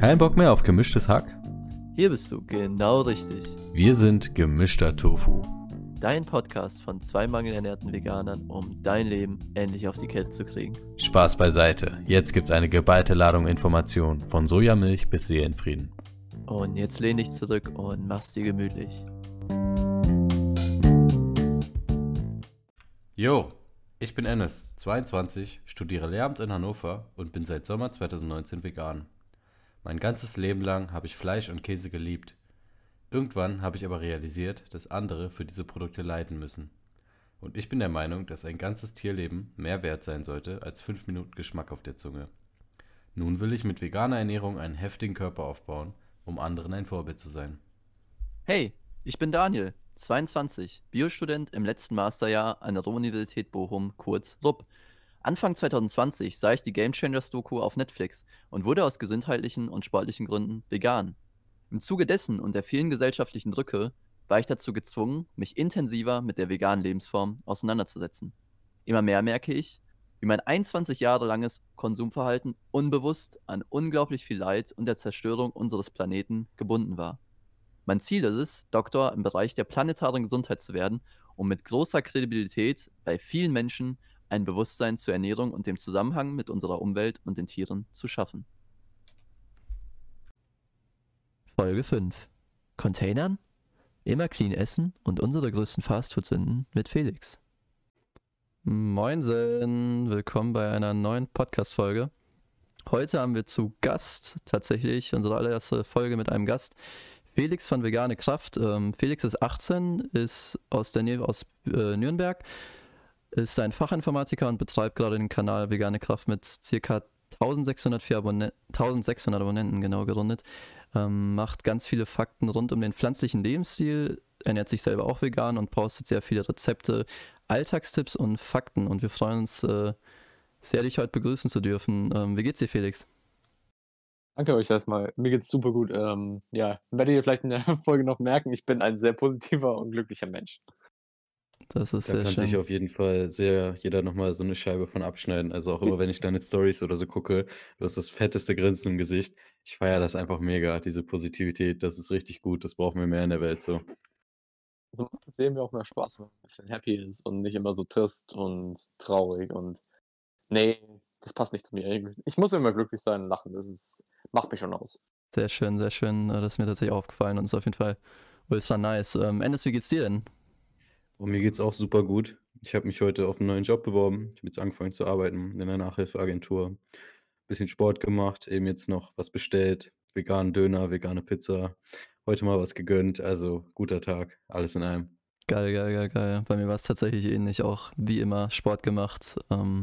Kein Bock mehr auf gemischtes Hack? Hier bist du genau richtig. Wir sind gemischter Tofu. Dein Podcast von zwei mangelernährten Veganern, um dein Leben endlich auf die Kette zu kriegen. Spaß beiseite. Jetzt gibt's eine geballte Ladung Informationen von Sojamilch bis Seelenfrieden. Und jetzt lehn dich zurück und mach's dir gemütlich. Jo, ich bin Ennis, 22, studiere Lehramt in Hannover und bin seit Sommer 2019 vegan. Mein ganzes Leben lang habe ich Fleisch und Käse geliebt. Irgendwann habe ich aber realisiert, dass andere für diese Produkte leiden müssen. Und ich bin der Meinung, dass ein ganzes Tierleben mehr wert sein sollte als 5 Minuten Geschmack auf der Zunge. Nun will ich mit veganer Ernährung einen heftigen Körper aufbauen, um anderen ein Vorbild zu sein. Hey, ich bin Daniel, 22, Biostudent im letzten Masterjahr an der Ruhr-Universität Bochum, kurz RUB. Anfang 2020 sah ich die Game Changers Doku auf Netflix und wurde aus gesundheitlichen und sportlichen Gründen vegan. Im Zuge dessen und der vielen gesellschaftlichen Drücke war ich dazu gezwungen, mich intensiver mit der veganen Lebensform auseinanderzusetzen. Immer mehr merke ich, wie mein 21 Jahre langes Konsumverhalten unbewusst an unglaublich viel Leid und der Zerstörung unseres Planeten gebunden war. Mein Ziel ist es, Doktor im Bereich der planetaren Gesundheit zu werden, um mit großer Kredibilität bei vielen Menschen ein Bewusstsein zur Ernährung und dem Zusammenhang mit unserer Umwelt und den Tieren zu schaffen. Folge 5 Containern? Immer clean essen und unsere größten Fastfood-Sünden mit Felix. Moinsen, willkommen bei einer neuen Podcast-Folge. Heute haben wir zu Gast tatsächlich unsere allererste Folge mit einem Gast, Felix von Vegane Kraft. Ähm, Felix ist 18, ist aus der Nähe aus äh, Nürnberg, ist ein Fachinformatiker und betreibt gerade den Kanal Vegane Kraft mit ca. 1600, Abonne 1600 Abonnenten genau gerundet. Ähm, macht ganz viele Fakten rund um den pflanzlichen Lebensstil, ernährt sich selber auch vegan und postet sehr viele Rezepte, Alltagstipps und Fakten. Und wir freuen uns äh, sehr, dich heute begrüßen zu dürfen. Ähm, wie geht's dir, Felix? Danke euch erstmal. Mir geht's super gut. Ähm, ja, werdet ihr vielleicht in der Folge noch merken, ich bin ein sehr positiver und glücklicher Mensch. Das ist da sehr kann schön. sich auf jeden Fall sehr jeder nochmal so eine Scheibe von abschneiden. Also auch immer, wenn ich deine Stories oder so gucke, du hast das fetteste Grinsen im Gesicht. Ich feiere das einfach mega, diese Positivität. Das ist richtig gut. Das brauchen wir mehr in der Welt so. So macht das Leben ja auch mehr Spaß, wenn man ein bisschen happy ist und nicht immer so trist und traurig und nee, das passt nicht zu mir. Ich muss immer glücklich sein und lachen. Das ist, macht mich schon aus. Sehr schön, sehr schön. Das ist mir tatsächlich aufgefallen und ist auf jeden Fall ultra nice. Ähm, Ennis, wie geht's dir denn? Und mir geht's auch super gut. Ich habe mich heute auf einen neuen Job beworben. Ich habe jetzt angefangen zu arbeiten in einer Nachhilfeagentur. Bisschen Sport gemacht, eben jetzt noch was bestellt. Veganen Döner, vegane Pizza. Heute mal was gegönnt. Also guter Tag, alles in einem. Geil, geil, geil, geil. Bei mir war es tatsächlich ähnlich. Auch wie immer Sport gemacht. Ähm,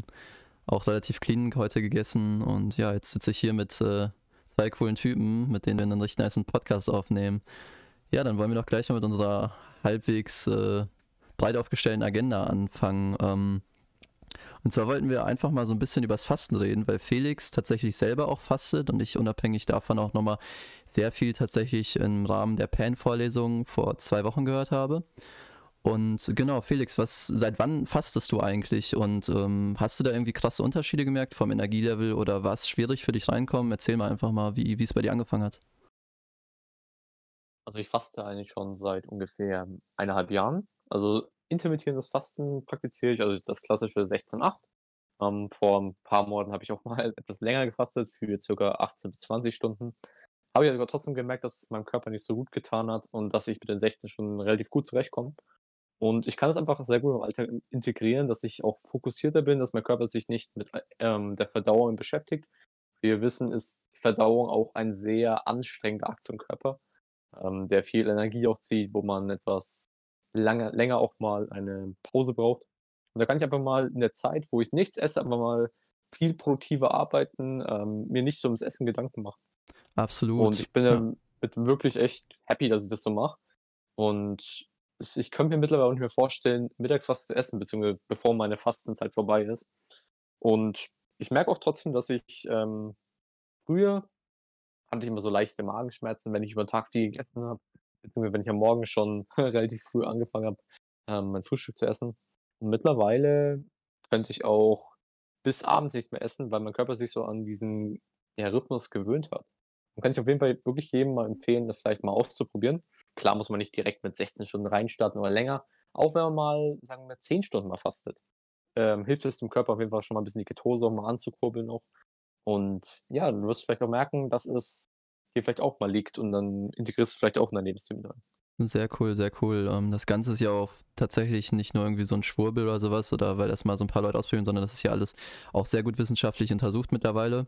auch relativ clean heute gegessen. Und ja, jetzt sitze ich hier mit äh, zwei coolen Typen, mit denen wir einen richtig nice Podcast aufnehmen. Ja, dann wollen wir doch gleich mal mit unserer halbwegs äh, breit aufgestellten Agenda anfangen. Ähm, und zwar wollten wir einfach mal so ein bisschen übers Fasten reden, weil Felix tatsächlich selber auch fastet und ich unabhängig davon auch nochmal sehr viel tatsächlich im Rahmen der PAN-Vorlesung vor zwei Wochen gehört habe. Und genau, Felix, was, seit wann fastest du eigentlich und ähm, hast du da irgendwie krasse Unterschiede gemerkt vom Energielevel oder war es schwierig für dich reinkommen? Erzähl mal einfach mal, wie es bei dir angefangen hat. Also ich faste eigentlich schon seit ungefähr eineinhalb Jahren. Also intermittierendes Fasten praktiziere ich, also das klassische 16-8. Ähm, vor ein paar Monaten habe ich auch mal etwas länger gefastet, für circa 18 bis 20 Stunden. Habe ich aber trotzdem gemerkt, dass es meinem Körper nicht so gut getan hat und dass ich mit den 16 Stunden relativ gut zurechtkomme. Und ich kann es einfach sehr gut im Alltag integrieren, dass ich auch fokussierter bin, dass mein Körper sich nicht mit ähm, der Verdauung beschäftigt. Wie wir wissen, ist Verdauung auch ein sehr anstrengender Akt für den Körper, ähm, der viel Energie auch zieht, wo man etwas lange, länger auch mal eine Pause braucht. Und da kann ich einfach mal in der Zeit, wo ich nichts esse, einfach mal viel produktiver arbeiten, ähm, mir nicht so ums Essen Gedanken machen. Absolut. Und ich bin ja. wirklich echt happy, dass ich das so mache. Und ich könnte mir mittlerweile auch nicht mehr vorstellen, mittags was zu essen, beziehungsweise bevor meine Fastenzeit vorbei ist. Und ich merke auch trotzdem, dass ich ähm, früher hatte ich immer so leichte Magenschmerzen, wenn ich über den Tag viel gegessen habe beziehungsweise wenn ich am Morgen schon relativ früh angefangen habe, ähm, mein Frühstück zu essen. Und mittlerweile könnte ich auch bis abends nicht mehr essen, weil mein Körper sich so an diesen ja, Rhythmus gewöhnt hat. Und kann ich auf jeden Fall wirklich jedem mal empfehlen, das vielleicht mal auszuprobieren. Klar muss man nicht direkt mit 16 Stunden reinstarten oder länger. Auch wenn man mal, sagen wir, 10 Stunden mal fastet, ähm, hilft es dem Körper auf jeden Fall schon mal ein bisschen die Ketose auch mal anzukurbeln auch. Und ja, du wirst vielleicht auch merken, dass es dir vielleicht auch mal liegt und dann integrierst du vielleicht auch in dein Lebensstil mit. Sehr cool, sehr cool. Ähm, das Ganze ist ja auch tatsächlich nicht nur irgendwie so ein Schwurbel oder sowas oder weil das mal so ein paar Leute ausprobieren, sondern das ist ja alles auch sehr gut wissenschaftlich untersucht mittlerweile.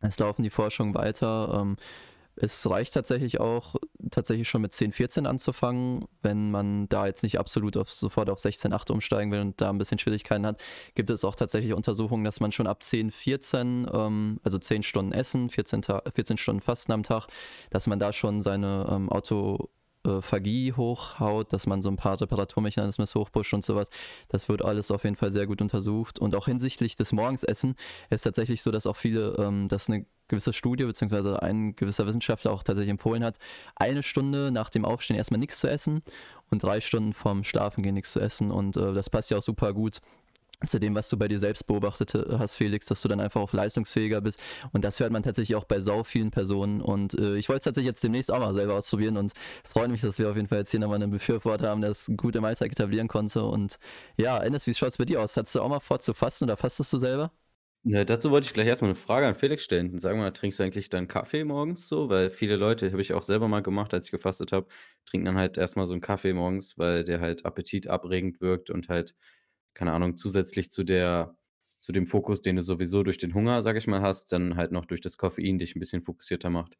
Es laufen die Forschungen weiter. Es reicht tatsächlich auch, tatsächlich schon mit 10, 14 anzufangen. Wenn man da jetzt nicht absolut auf, sofort auf 16, 8 umsteigen will und da ein bisschen Schwierigkeiten hat, gibt es auch tatsächlich Untersuchungen, dass man schon ab 10, 14, ähm, also 10 Stunden Essen, 14, 14 Stunden Fasten am Tag, dass man da schon seine ähm, Auto Phagie hochhaut, dass man so ein paar Reparaturmechanismen hochpusht und sowas. Das wird alles auf jeden Fall sehr gut untersucht. Und auch hinsichtlich des Morgensessen ist tatsächlich so, dass auch viele, ähm, dass eine gewisse Studie beziehungsweise ein gewisser Wissenschaftler auch tatsächlich empfohlen hat, eine Stunde nach dem Aufstehen erstmal nichts zu essen und drei Stunden vorm Schlafengehen nichts zu essen. Und äh, das passt ja auch super gut zu dem, was du bei dir selbst beobachtet hast, Felix, dass du dann einfach auch leistungsfähiger bist. Und das hört man tatsächlich auch bei sau vielen Personen. Und äh, ich wollte es tatsächlich jetzt demnächst auch mal selber ausprobieren und freue mich, dass wir auf jeden Fall jetzt hier nochmal einen Befürworter haben, der es gut im Alltag etablieren konnte. Und ja, Ennis, wie schaut es bei dir aus? Hattest du auch mal vor zu fasten oder fastest du selber? Ja, dazu wollte ich gleich erstmal eine Frage an Felix stellen. Sag mal, trinkst du eigentlich dann Kaffee morgens so? Weil viele Leute, habe ich auch selber mal gemacht, als ich gefastet habe, trinken dann halt erstmal so einen Kaffee morgens, weil der halt appetitabregend wirkt und halt keine Ahnung, zusätzlich zu der zu dem Fokus, den du sowieso durch den Hunger, sage ich mal, hast, dann halt noch durch das Koffein dich ein bisschen fokussierter macht.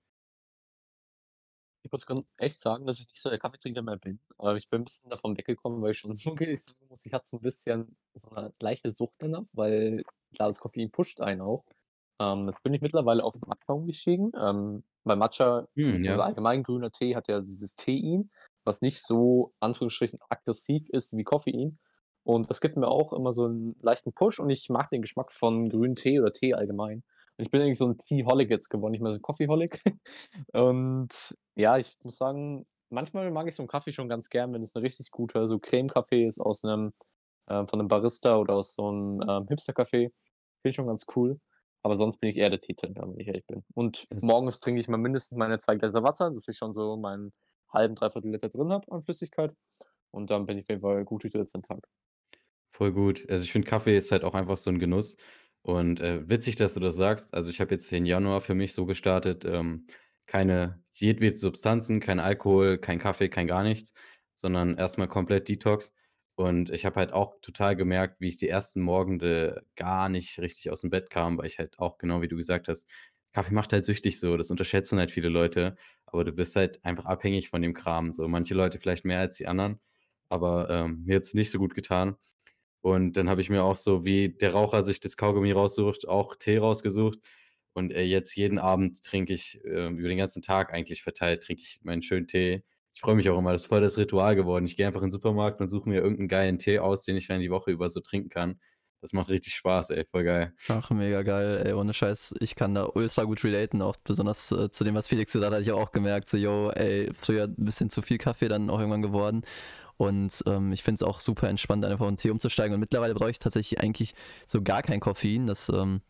Ich muss ganz echt sagen, dass ich nicht so der Kaffeetrinker mehr bin, aber ich bin ein bisschen davon weggekommen, weil ich schon wirklich sagen muss, ich hatte so ein bisschen so eine leichte Sucht danach, weil klar, das Koffein pusht einen auch. Ähm, jetzt bin ich mittlerweile auf Matcha umgestiegen, ähm, weil Matcha beziehungsweise ja. allgemein grüner Tee hat ja dieses Tein, was nicht so Anführungsstrichen aggressiv ist wie Koffein. Und das gibt mir auch immer so 'n leichten Push und ich mag den Geschmack von grünem Tee oder Tee allgemein. Und ich bin eigentlich so 'n Teaholic jetzt geworden, nicht mehr so 'n Coffeeholic. Und ja, ich muss sagen, manchmal mag ich so 'n Kaffee schon ganz gern, wenn es 'ne richtig guter so Creme-Kaffee ist aus 'nem äh, von 'nem Barista oder aus so 'n, ähm, Hipster-Café. Finde ich schon ganz cool. Aber sonst bin ich eher der Teetrinker, wenn ich ehrlich bin. Und Es morgens trinke ich mal mindestens meine 2 Gläser Wasser, dass ich schon so meinen halben, 3/4 Liter drin habe an Flüssigkeit. Und dann bin ich auf jeden Fall gut durchs den Tag. Voll gut. Also, ich finde, Kaffee ist halt auch einfach so 'n Genuss und, äh, witzig, dass du das sagst. Also, ich habe jetzt den Januar für mich so gestartet, ähm, keine jedwede Substanzen, kein Alkohol, kein Kaffee, kein gar nichts, sondern erst mal komplett Detox. Und ich habe halt auch total gemerkt, wie ich die ersten Morgende gar nicht richtig aus'm Bett kam, weil ich halt auch genau wie du gesagt hast, Kaffee macht halt süchtig so, das unterschätzen halt viele Leute, aber du bist halt einfach abhängig von dem Kram so. Manche Leute vielleicht mehr als die anderen, aber, ähm, mir hat's nicht so gut getan. Und dann habe ich mir auch so, wie der Raucher sich das Kaugummi raussucht, auch Tee rausgesucht. Und, äh, jetzt jeden Abend trinke ich, ähm, über den ganzen Tag eigentlich verteilt, trinke ich meinen schönen Tee. Ich freue mich auch immer, das ist voll das Ritual geworden. Ich gehe einfach in 'n Supermarkt und suche mir irgend 'n geilen Tee aus, den ich dann die Woche über so trinken kann. Das macht richtig Spaß, ey, voll geil. Ach, mega geil, ey, ohne Scheiß. Ich kann da ultra gut relaten, auch besonders, äh, zu dem, was Felix gesagt hat, ich auch gemerkt, so, yo, ey, früher 'n bisschen zu viel Kaffee dann auch irgendwann geworden. Und ähm, ich finde es auch super entspannt, einfach auf Tee umzusteigen. Und mittlerweile brauche ich tatsächlich eigentlich so gar kein Koffein. Das, ähm,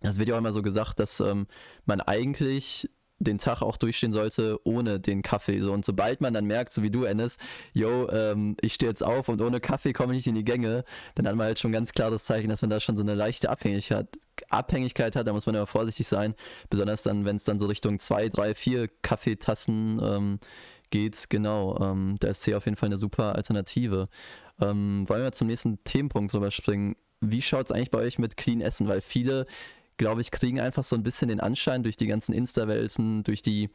das wird ja auch immer so gesagt, dass ähm, man eigentlich den Tag auch durchstehen sollte ohne den Kaffee. So, und sobald man dann merkt, so wie du, Ennis, yo, ähm, ich stehe jetzt auf und ohne Kaffee komme ich nicht in die Gänge, dann hat man halt schon ganz klar das Zeichen, dass man da schon so eine leichte Abhängigkeit, Abhängigkeit hat. Da muss man ja vorsichtig sein. Besonders dann, wenn es dann so Richtung zwei, drei, vier Kaffeetassen ähm, geht. Genau, ähm, da ist Tee auf jeden Fall eine super Alternative. Ähm, wollen wir zum nächsten Themenpunkt rüberspringen? Wie schaut es eigentlich bei euch mit Clean Essen? Weil viele glaube ich, kriegen einfach so ein bisschen den Anschein durch die ganzen Insta-Welten, durch die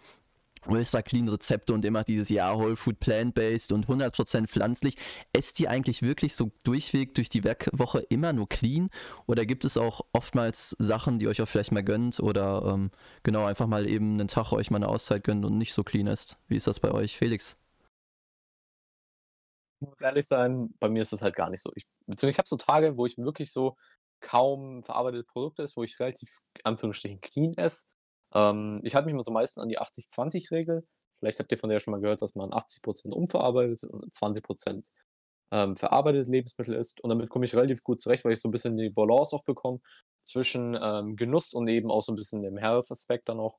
ultra clean Rezepte und immer dieses ja Whole Food Plant-Based und 100% pflanzlich. Esst ihr eigentlich wirklich so durchweg durch die Werkwoche immer nur clean oder gibt es auch oftmals Sachen, die euch auch vielleicht mal gönnt oder ähm, genau einfach mal eben einen Tag euch mal eine Auszeit gönnt und nicht so clean ist? Wie ist das bei euch, Felix? Ich muss ehrlich sein, bei mir ist das halt gar nicht so. Ich beziehungsweise ich habe so Tage, wo ich wirklich so kaum verarbeitete Produkte esse, wo ich relativ Anführungsstrichen clean esse. Ähm, ich halte mich immer so meistens an die 80-20-Regel. Vielleicht habt ihr von der schon mal gehört, dass man 80% unverarbeitet und 20% ähm, verarbeitete Lebensmittel isst. Und damit komme ich relativ gut zurecht, weil ich so ein bisschen die Balance auch bekomme zwischen, ähm, Genuss und eben auch so ein bisschen dem Health-Aspekt dann auch.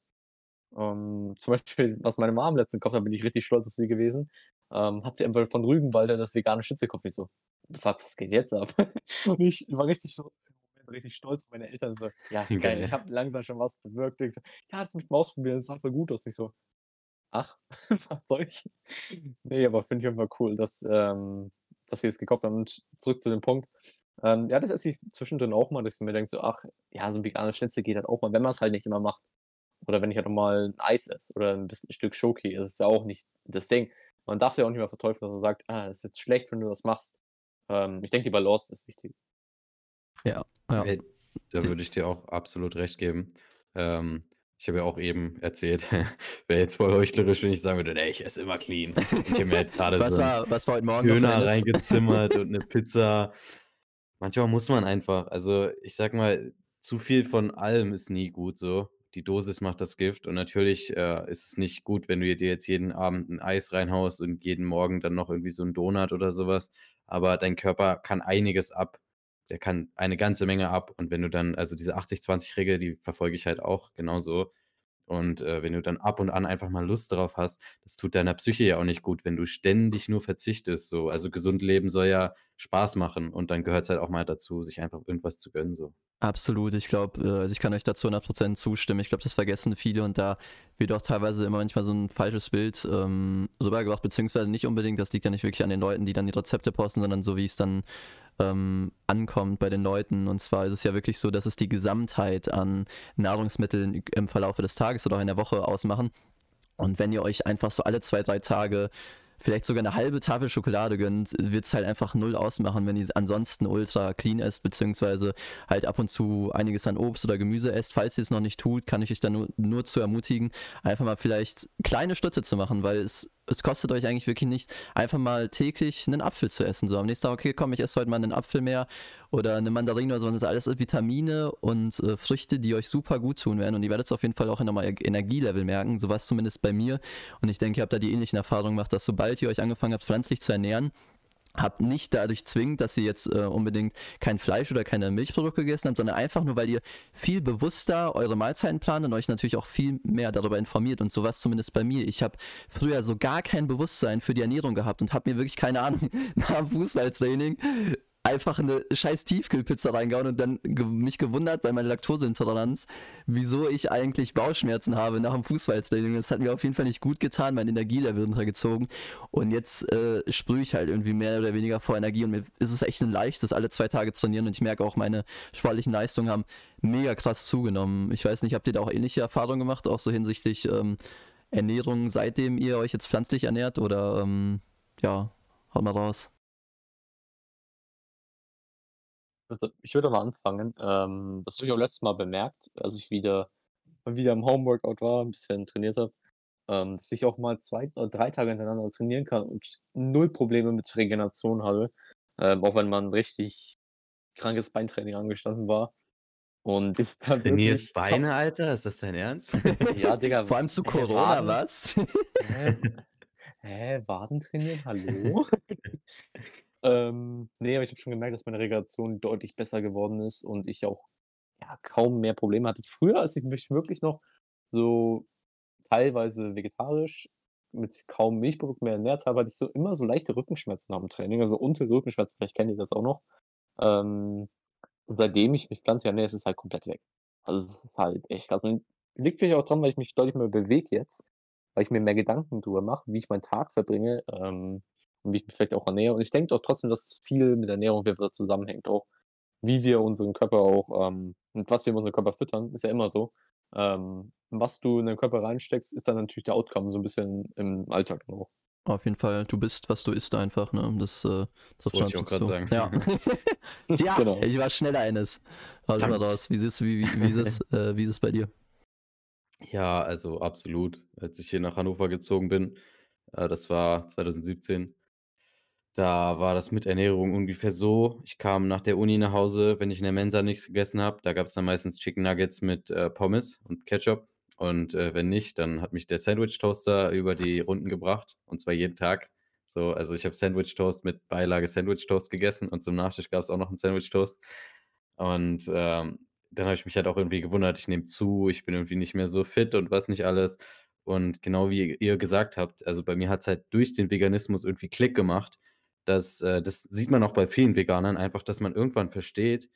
Ähm, zum Beispiel, was meine Mom letztens gekauft hat, bin ich richtig stolz auf sie gewesen. Ähm, hat sie einfach von Rügenwalder das vegane. Ich so: „Was was geht jetzt ab?“ Und ich war richtig so richtig stolz auf meine Eltern so: „Ja, geil, ich Geil. habe langsam schon was bewirkt.“ Ich so: „Ja, das möchte ich mal ausprobieren, das sah voll gut aus.“ Ich so: „Ach, was soll ich?“ Ne, aber finde ich Fall cool, dass, ähm dass sie es gekauft haben. Und zurück zu dem Punkt. Ähm, ja, das esse ich zwischendrin auch mal, dass ich mir denke so: „Ach, ja, so 'n veganes Schnitzel geht halt auch mal“, wenn man's halt nicht immer macht. Oder wenn ich halt auch mal 'n Eis esse oder 'n bisschen Stück Schoki. Das ist ja auch nicht das Ding. Man darf's ja auch nicht immer verteufeln, dass man sagt: „Ah, ist jetzt schlecht, wenn du das machst.“ Ähm, ich denke, die Balance ist wichtig. Ja, ja. Ey, da würde ich dir auch absolut recht geben. Ähm, ich habe ja auch eben erzählt, wäre jetzt voll heuchlerisch, wenn ich sagen würde: „Ne, ich esse immer clean.“ Und ich habe mir halt grade Was so war was war heute Morgen Döner reingezimmert und 'ne Pizza. Manchmal muss man einfach. Also, ich sage mal, zu viel von allem ist nie gut so. Die Dosis macht das Gift und natürlich, äh, ist es nicht gut, wenn du dir jetzt jeden Abend 'n Eis reinhaust und jeden Morgen dann noch irgendwie so 'n Donut oder so was. Aber dein Körper kann einiges ab. Der kann eine ganze Menge ab. Und wenn du dann also, diese 80-20-Regel, die verfolge ich halt auch genauso. Und, äh, wenn du dann ab und an einfach mal Lust drauf hast, das tut deiner Psyche ja auch nicht gut, wenn du ständig nur verzichtest so. Also, gesund leben soll ja Spaß machen und dann gehört's halt auch mal dazu, sich einfach irgendwas zu gönnen so. Absolut. Ich glaube, äh also, ich kann euch da zu 100 % zustimmen. Ich glaube, das vergessen viele und da wird auch teilweise immer manchmal so 'n falsches Bild, ähm, rübergebracht, beziehungsweise nicht unbedingt das liegt ja nicht wirklich an den Leuten, die dann die Rezepte posten, sondern so, wie's dann, ähm, ankommt bei den Leuten. Und zwar ist es ja wirklich so, dass es die Gesamtheit an Nahrungsmitteln im Verlaufe des Tages oder auch in der Woche ausmachen. Und wenn ihr euch einfach so alle 2, 3 Tage vielleicht sogar 'ne halbe Tafel Schokolade gönnt, wird's halt einfach null ausmachen, wenn ihr ansonsten ultra clean esst, beziehungsweise halt ab und zu einiges an Obst oder Gemüse esst. Falls ihr's noch nicht tut, kann ich euch da nur nur zu ermutigen, einfach mal vielleicht kleine Schritte zu machen, weil es es kostet euch eigentlich wirklich nichts, einfach mal täglich 'nen Apfel zu essen. So am nächsten Tag: „Okay, komm, ich esse heute mal 'nen Apfel mehr oder 'ne Mandarine oder so.“ Und das alles sind Vitamine und, äh, Früchte, die euch super gut tun werden. Und ihr werdet's auf jeden Fall auch in eurem Energielevel merken. So war's zumindest bei mir. Und ich denke, ihr habt da die ähnlichen Erfahrungen gemacht, dass sobald ihr euch angefangen habt, pflanzlich zu ernähren habt nicht dadurch zwingend, dass ihr jetzt, äh, unbedingt kein Fleisch oder keine Milchprodukte gegessen habt, sondern einfach nur, weil ihr viel bewusster eure Mahlzeiten plant und euch natürlich auch viel mehr darüber informiert. Und so war's zumindest bei mir. Ich habe früher so gar kein Bewusstsein für die Ernährung gehabt und habe mir wirklich, keine Ahnung, nach'm Fußballtraining einfach 'ne scheiß Tiefkühlpizza reingehauen und dann ge mich gewundert bei meiner Laktoseintoleranz, wieso ich eigentlich Bauchschmerzen habe nach'm Fußballtraining. Das hat mir auf jeden Fall nicht gut getan, mein Energielevel runtergezogen. Und jetzt, äh, sprühe ich halt irgendwie mehr oder weniger vor Energie und mir ist es echt 'n Leichtes, alle 2 Tage trainieren und ich merke auch, meine sportlichen Leistungen haben mega krass zugenommen. Ich weiß nicht, habt ihr da auch ähnliche Erfahrungen gemacht, auch so hinsichtlich, ähm, Ernährung, seitdem ihr euch jetzt pflanzlich ernährt oder, ähm, ja, haut mal raus. Also, ich würde mal anfangen. Ähm, das habe ich auch letztes Mal bemerkt, als ich wieder mal wieder im Homeworkout war, 'n bisschen trainiert habe, ähm, dass ich auch mal 2 oder 3 Tage hintereinander trainieren kann und 0 Probleme mit Regeneration hatte, ähm, auch wenn mal 'n richtig krankes Beintraining angestanden war. Und ich Trainierst wirklich Beine, Alter? Ist das dein Ernst? Ja, Digga, Vor allem zu Corona, Waden? was? Hä? Hä, Waden trainieren, hallo? Ähm, ne, aber ich habe schon gemerkt, dass meine Regeneration deutlich besser geworden ist und ich auch, ja, kaum mehr Probleme hatte. Früher, als ich mich wirklich noch so teilweise vegetarisch mit kaum Milchprodukten mehr ernährt habe, hatte ich so immer so leichte Rückenschmerzen nach'm Training, also untere Rückenschmerzen, vielleicht kennt ihr das auch noch. Ähm, und seitdem ich mich pflanzlich ernähre, ist es halt komplett weg. Also, das ist halt echt krass. Und liegt vielleicht auch dran, weil ich mich deutlich mehr bewege jetzt, weil ich mir mehr Gedanken drüber mache, wie ich meinen Tag verbringe, ähm, und wie ich mich vielleicht auch ernähre. Und ich denke doch trotzdem, dass es viel mit Ernährung zusammenhängt auch, wie wir unseren Körper auch, ähm mit was wir unseren Körper füttern, ist ja immer so. Ähm, was du in deinen Körper reinsteckst, ist dann natürlich der Outcome so 'n bisschen im Alltag auch. Auf jeden Fall, du bist, was du isst einfach, ne? Das, äh, Das trifft wollte schon ich auch grad sagen. Ja. Ja, Genau. ich war schneller, Enes. Hau mal raus. Wie sieht's wie wie wie ist es äh, wie ist es bei dir? Ja, also absolut. Als ich hier nach Hannover gezogen bin, äh, das war 2017 da war das mit Ernährung ungefähr so: Ich kam nach der Uni nach Hause, wenn ich in der Mensa nix gegessen habe, da gab's dann meistens Chicken Nuggets mit, äh, Pommes und Ketchup. Und, äh, wenn nicht, dann hat mich der Sandwich-Toaster über die Runden gebracht, und zwar jeden Tag. So, also, ich habe Sandwich-Toast mit Beilage Sandwich-Toast gegessen und zum Nachtisch gab's auch noch 'n Sandwich-Toast. Und, ähm, dann habe ich mich halt auch irgendwie gewundert, ich nehme zu, ich bin irgendwie nicht mehr so fit und was nicht alles. Und genau wie ihr gesagt habt, also bei mir hat es halt durch den Veganismus irgendwie Klick gemacht. Dass, äh, das sieht man auch bei vielen Veganern, einfach, dass man irgendwann versteht,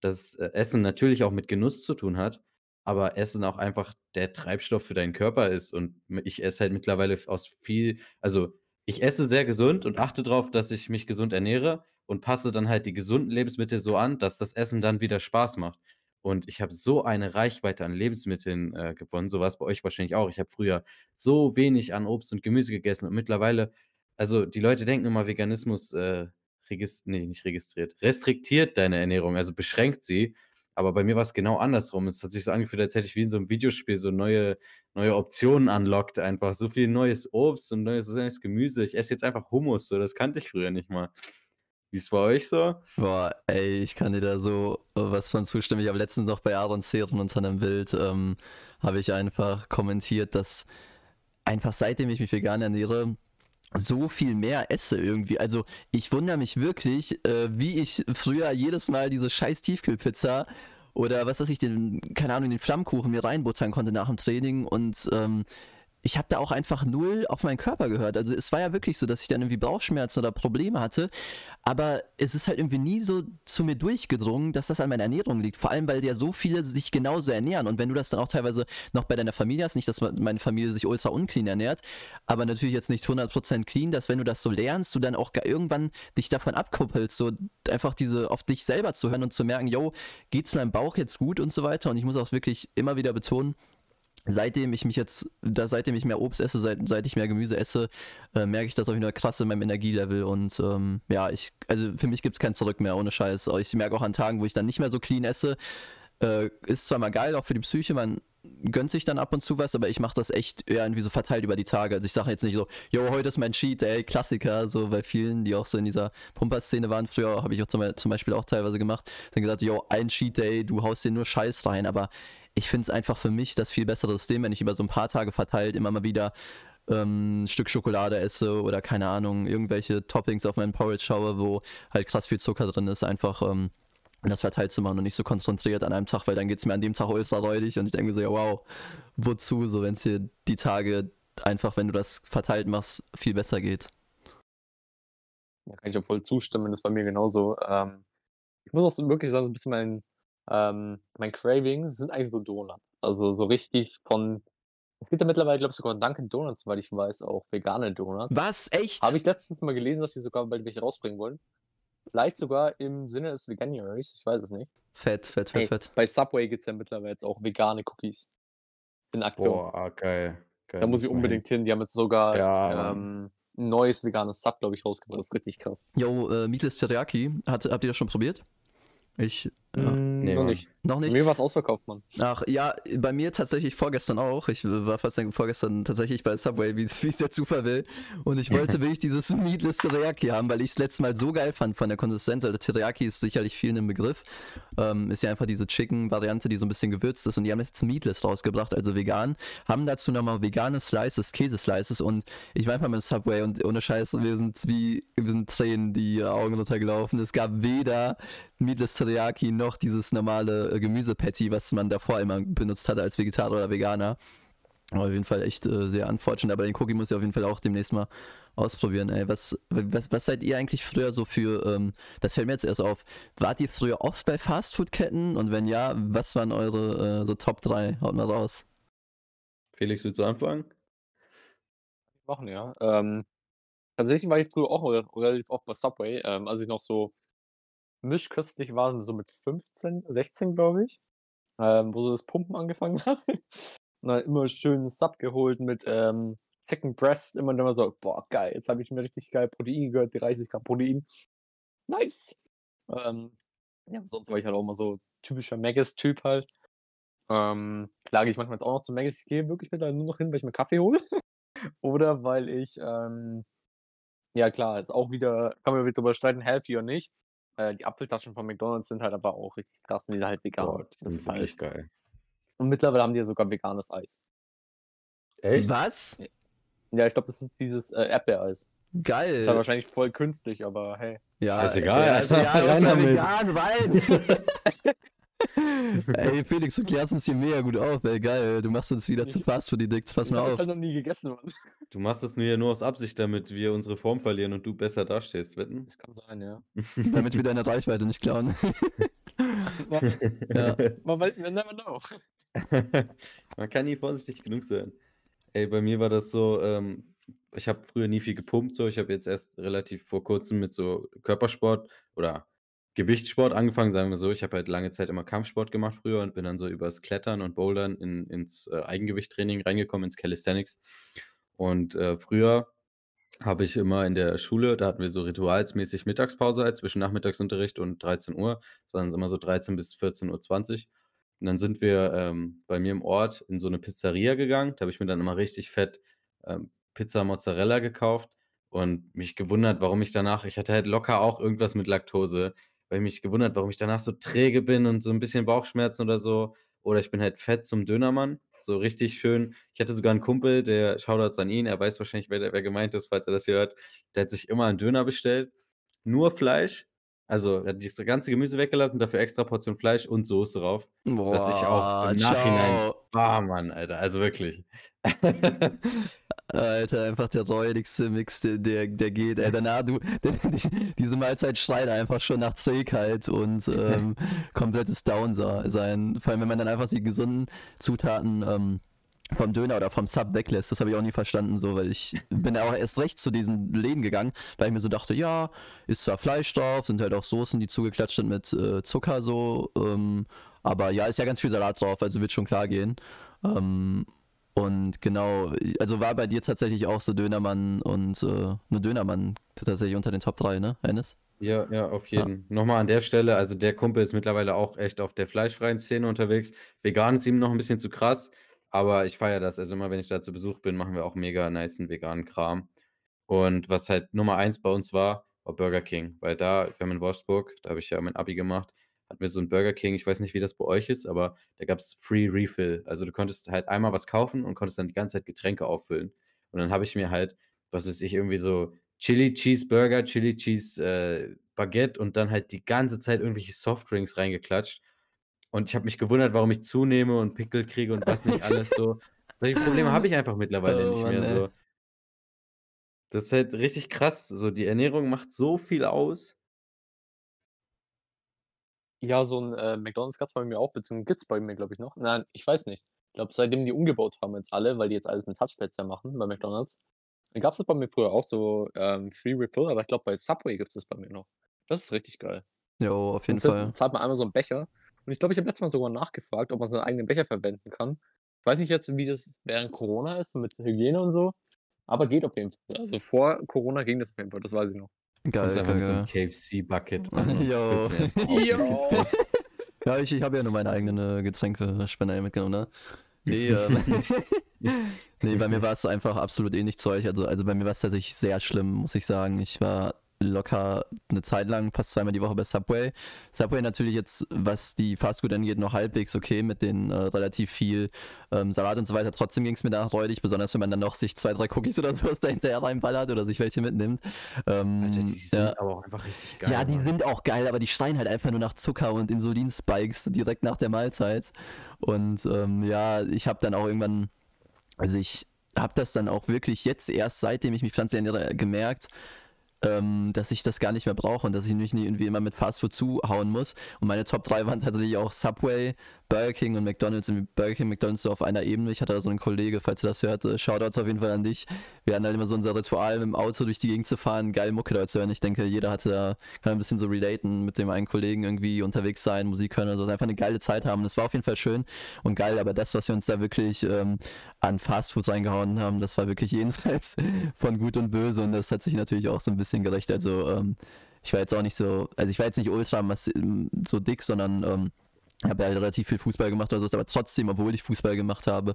dass äh, Essen natürlich auch mit Genuss zu tun hat, aber Essen auch einfach der Treibstoff für deinen Körper ist. Und ich esse halt mittlerweile aus viel, also ich esse sehr gesund und achte darauf, dass ich mich gesund ernähre und passe dann halt die gesunden Lebensmittel so an, dass das Essen dann wieder Spaß macht. Und ich habe so eine Reichweite an Lebensmitteln äh, gewonnen, so was bei euch wahrscheinlich auch. Ich habe früher so wenig an Obst und Gemüse gegessen und mittlerweile, also die Leute denken immer, Veganismus äh, regist nee, nicht registriert, restriktiert deine Ernährung, also beschränkt sie. Aber bei mir war es genau andersrum. Es hat sich so angefühlt, als hätte ich wie in so einem Videospiel so neue, neue Optionen unlockt einfach. So viel neues Obst und neues, neues Gemüse. Ich esse jetzt einfach Hummus, so das kannte ich früher nicht mal. Wie ist es bei euch so? Boah, ey, ich kann dir da so äh, was von zustimmen. Ich habe letztens noch bei Aaron Sehren unter einem Bild, ähm, habe ich einfach kommentiert, dass einfach seitdem ich mich vegan ernähre, so viel mehr esse irgendwie. Also ich wundere mich wirklich, äh, wie ich früher jedes Mal diese scheiß Tiefkühlpizza oder was weiß ich, den, keine Ahnung, den Flammkuchen mir reinbuttern konnte nach dem Training und ähm, ich habe da auch einfach null auf meinen Körper gehört. Also es war ja wirklich so, dass ich dann irgendwie Bauchschmerzen oder Probleme hatte, aber es ist halt irgendwie nie so zu mir durchgedrungen, dass das an meiner Ernährung liegt. Vor allem, weil ja so viele sich genauso ernähren. Und wenn du das dann auch teilweise noch bei deiner Familie hast, nicht, dass meine Familie sich ultra unclean ernährt, aber natürlich jetzt nicht 100% clean, dass wenn du das so lernst, du dann auch irgendwann dich davon abkuppelst, so einfach diese auf dich selber zu hören und zu merken, yo, geht's meinem Bauch jetzt gut und so weiter. Und ich muss auch wirklich immer wieder betonen, seitdem ich mich jetzt, da, seitdem ich mehr Obst esse, seit, seit ich mehr Gemüse esse, äh, merke ich das auch wieder krass in meinem Energielevel. Und ähm, ja, ich, also für mich gibt es kein Zurück mehr, ohne Scheiß. Ich merke auch an Tagen, wo ich dann nicht mehr so clean esse, äh, ist zwar mal geil, auch für die Psyche, man gönnt sich dann ab und zu was, aber ich mache das echt eher irgendwie so verteilt über die Tage. Also ich sage jetzt nicht so, yo, heute ist mein Cheat, ey, Klassiker, so bei vielen, die auch so in dieser Pumper-Szene waren. Früher habe ich auch zum, Beispiel auch teilweise gemacht. Dann gesagt, yo, ein Cheat Day, du haust dir nur Scheiß rein, aber ich finde es einfach für mich das viel bessere System, wenn ich über so ein paar Tage verteilt immer mal wieder ähm, ein Stück Schokolade esse oder keine Ahnung, irgendwelche Toppings auf meinen Porridge schaue, wo halt krass viel Zucker drin ist, einfach ähm, das verteilt zu machen und nicht so konzentriert an einem Tag, weil dann geht es mir an dem Tag ultra und ich denke so, ja, wow, wozu, so wenn es dir die Tage einfach, wenn du das verteilt machst, viel besser geht. Ja, kann ich auch voll zustimmen, das ist bei mir genauso. Ähm, ich muss auch wirklich sagen, ein bisschen mein ähm, mein Craving sind eigentlich so Donuts. Also so richtig von es gibt ja mittlerweile, glaube ich, sogar Dunkin' Donuts, weil ich weiß, auch vegane Donuts. Was? Echt? Habe ich letztens mal gelesen, dass sie sogar bald welche rausbringen wollen. Vielleicht sogar im Sinne des Veganuaries, ich weiß es nicht. Fett, fett, fett, Hey, fett. bei Subway gibt es ja mittlerweile jetzt auch vegane Cookies. In Aktion. Boah, geil. geil Da muss ich mal hin. unbedingt hin. Die haben jetzt sogar Ja, ähm, ein neues veganes Sub, glaube ich, rausgebracht. Das ist richtig krass. Yo, äh, Meatless Teriyaki, hat, habt ihr das schon probiert? Ich, ja. Mm, Nee, noch nicht. noch Bei nicht. mir war es ausverkauft, Mann. Ach ja, bei mir tatsächlich vorgestern auch. Ich war fast vorgestern tatsächlich bei Subway, wie es wie es der Zufall will. Und ich wollte wirklich dieses Meatless Teriyaki haben, weil ich es letztes Mal so geil fand von der Konsistenz. Also Teriyaki ist sicherlich vielen im Begriff. Ähm, ist ja einfach diese Chicken-Variante, die so ein bisschen gewürzt ist. Und die haben jetzt Meatless rausgebracht, also vegan. Haben dazu nochmal vegane Slices, Käseslices. Und ich war einfach mit Subway und ohne Scheiß, wir sind wie, wir sind Tränen die Augen runtergelaufen. Es gab weder Meatless Teriyaki noch dieses normale äh, Gemüsepatty, was man davor immer benutzt hatte als Vegetarier oder Veganer. Aber auf jeden Fall echt äh, sehr unfortunate. Aber den Cookie muss ich auf jeden Fall auch demnächst mal ausprobieren. Ey. Was, was, was seid ihr eigentlich früher so für, ähm, das fällt mir jetzt erst auf, wart ihr früher oft bei Fastfood-Ketten? Und wenn ja, was waren eure äh, so Top 3? Haut mal raus. Felix, willst du anfangen? Wochen, ja. Ähm, tatsächlich war ich früher auch re- relativ oft bei Subway, ähm, als ich noch so mischköstlich war, so mit 15, 16, glaube ich, ähm, wo so das Pumpen angefangen hat. Und dann immer schön Sub geholt mit ähm, Chicken Breast, immer dann immer so, boah, geil, jetzt habe ich mir richtig geil Protein gehört, 30 Gramm Protein. Nice. Ähm, ja, sonst war ich halt auch immer so typischer Maggis-Typ halt. Ähm, klar gehe ich manchmal jetzt auch noch zu Maggis. Ich gehe wirklich mittlerweile nur noch hin, weil ich mir Kaffee hole. Oder weil ich, ähm, ja klar, ist auch wieder, kann man wieder drüber streiten, healthy oder nicht. Äh, die Apfeltaschen von McDonalds sind halt aber auch richtig krass und die sind halt vegan. Boah, die das sind ist wirklich halt, geil. und mittlerweile haben die ja sogar veganes Eis. Echt? Was? Ja, ich glaube, das ist dieses äh, Erdbeereis. Geil. Ist ja wahrscheinlich voll künstlich, aber hey. ja, Ja, Alter, ja, rein unter damit. vegan, rein. Ey, Felix, du klärst uns hier mega gut auf, ey, geil. Du machst uns wieder zu fast für die Dicks, pass Ich mal habe es auf. halt noch nie gegessen, Mann. Du machst das nur ja nur aus Absicht, damit wir unsere Form verlieren und du besser dastehst, wetten? Das kann sein, ja. Damit wir deine Reichweite nicht klauen. Ja. Man weiß, man never know. Man kann nie vorsichtig genug sein. Ey, bei mir war das so, ähm, ich habe früher nie viel gepumpt, so. Ich habe jetzt erst relativ vor kurzem mit so Körpersport oder Gewichtssport angefangen, sagen wir so. Ich habe halt lange Zeit immer Kampfsport gemacht früher und bin dann so übers Klettern und Bouldern in, ins äh, Eigengewichttraining reingekommen, ins Calisthenics. Und äh, früher habe ich immer in der Schule, da hatten wir so ritualsmäßig Mittagspause halt zwischen Nachmittagsunterricht und 13 Uhr. Das waren immer so 13 bis 14.20 Uhr. Und dann sind wir ähm, bei mir im Ort in so eine Pizzeria gegangen. Da habe ich mir dann immer richtig fett ähm, Pizza Mozzarella gekauft und mich gewundert, warum ich danach, ich hatte halt locker auch irgendwas mit Laktose, weil ich mich gewundert, warum ich danach so träge bin und so ein bisschen Bauchschmerzen oder so. Oder ich bin halt fett zum Dönermann. So richtig schön. Ich hatte sogar einen Kumpel, der Shoutouts an ihn, er weiß wahrscheinlich, wer, wer gemeint ist, falls er das hier hört. Der hat sich immer einen Döner bestellt. Nur Fleisch. Also, er hat das ganze Gemüse weggelassen, dafür extra Portion Fleisch und Soße drauf. Boah, Dass ich auch im Nachhinein. ciao. Ah, Mann, Alter, also wirklich. Alter, einfach der räudigste Mix, der, der, der geht. Ey, danach, du, die, diese Mahlzeit schreit einfach schon nach Trägheit und ähm, komplettes Down sein. Vor allem, wenn man dann einfach die gesunden Zutaten ähm, vom Döner oder vom Sub weglässt. Das habe ich auch nie verstanden, so, weil ich bin auch erst recht zu diesen Läden gegangen, weil ich mir so dachte, ja, ist zwar Fleisch drauf, sind halt auch Soßen, die zugeklatscht sind mit äh, Zucker so, ähm, aber ja, ist ja ganz viel Salat drauf, also wird schon klar gehen. Ähm, und genau, also war bei dir tatsächlich auch so Dönermann und äh, eine Dönermann tatsächlich unter den Top 3, ne, Ennis? Ja, ja, auf jeden. Nochmal an der Stelle, also der Kumpel ist mittlerweile auch echt auf der fleischfreien Szene unterwegs. Vegan ist ihm noch ein bisschen zu krass, aber ich feiere das. Also immer, wenn ich da zu Besuch bin, machen wir auch mega nice veganen Kram. Und was halt Nummer eins bei uns war, war Burger King. Weil da, wir haben in Wolfsburg, da habe ich ja mein Abi gemacht, hatten wir so ein Burger King. Ich weiß nicht, wie das bei euch ist, aber da gab es Free Refill. Also du konntest halt einmal was kaufen und konntest dann die ganze Zeit Getränke auffüllen. Und dann habe ich mir halt, was weiß ich, irgendwie so Chili Cheese Burger, Chili Cheese äh, Baguette und dann halt die ganze Zeit irgendwelche Softdrinks reingeklatscht. Und ich habe mich gewundert, warum ich zunehme und Pickel kriege und was nicht alles so. Solche Probleme habe ich einfach mittlerweile Oh nicht Mann, mehr ey. so. Das ist halt richtig krass. So, die Ernährung macht so viel aus. Ja, so ein äh, McDonald's gab's bei mir auch, beziehungsweise gibt's bei mir, glaube ich, noch. Nein, ich weiß nicht. Ich glaube, seitdem die umgebaut haben jetzt alle, weil die jetzt alles mit Touchpads ja machen bei McDonald's, dann gab's das bei mir früher auch so ähm, Free Refill, aber ich glaube, bei Subway gibt's das bei mir noch. Das ist richtig geil. Jo, auf jeden Fall. dann zahlt man einmal so einen Becher. Und ich glaube, ich habe letztes Mal sogar nachgefragt, ob man seinen eigenen Becher verwenden kann. Ich weiß nicht jetzt, wie das während Corona ist, mit Hygiene und so. Aber geht auf jeden Fall. Also vor Corona ging das auf jeden Fall, das weiß ich noch. Geil, Kommst einfach geil, mit so einem. KFC-Bucket an Jo. Jo. Ja, ich, ich habe ja nur meine eigene Getränkespender mitgenommen, ne? Nee, ähm, nee, bei mir war es einfach absolut ähnlich zu euch. Also, also bei mir war es tatsächlich sehr schlimm, muss ich sagen. Ich war locker eine Zeit lang, fast zweimal die Woche bei Subway. Subway natürlich jetzt, was die Fastfood angeht, noch halbwegs okay mit den äh, relativ viel ähm, Salat und so weiter. Trotzdem ging es mir danach räudig, besonders wenn man dann noch sich zwei, drei Cookies oder sowas da hinterher reinballert oder sich welche mitnimmt. Ähm, Alter, die sind ja. aber auch einfach richtig geil. Ja, die Mann. sind auch geil, aber die schreien halt einfach nur nach Zucker und Insulinspikes direkt nach der Mahlzeit. Und ähm, ja, ich habe dann auch irgendwann, also ich habe das dann auch wirklich jetzt erst seitdem ich mich pflanzlich ernähre gemerkt, ähm, dass ich das gar nicht mehr brauche und dass ich mich nicht irgendwie immer mit Fastfood zuhauen muss. Und meine Top 3 waren tatsächlich auch Subway, Burger King und McDonalds. Und Burger King, McDonalds so auf einer Ebene. Ich hatte da so einen Kollege, falls du das hört, äh, Shoutouts auf jeden Fall an dich. Wir hatten halt immer so unser Ritual, mit dem Auto durch die Gegend zu fahren, geil Mucke da zu hören. Ich denke, jeder hatte da, kann ein bisschen so relaten, mit dem einen Kollegen irgendwie unterwegs sein, Musik hören oder so. Einfach eine geile Zeit haben. Das war auf jeden Fall schön und geil, aber das, was wir uns da wirklich ähm, an Fastfood reingehauen haben, das war wirklich jenseits von Gut und Böse und das hat sich natürlich auch so ein bisschen gerecht. Also ähm, ich war jetzt auch nicht so, also ich war jetzt nicht ultra so dick, sondern ähm, habe halt relativ viel Fußball gemacht oder so, aber trotzdem, obwohl ich Fußball gemacht habe,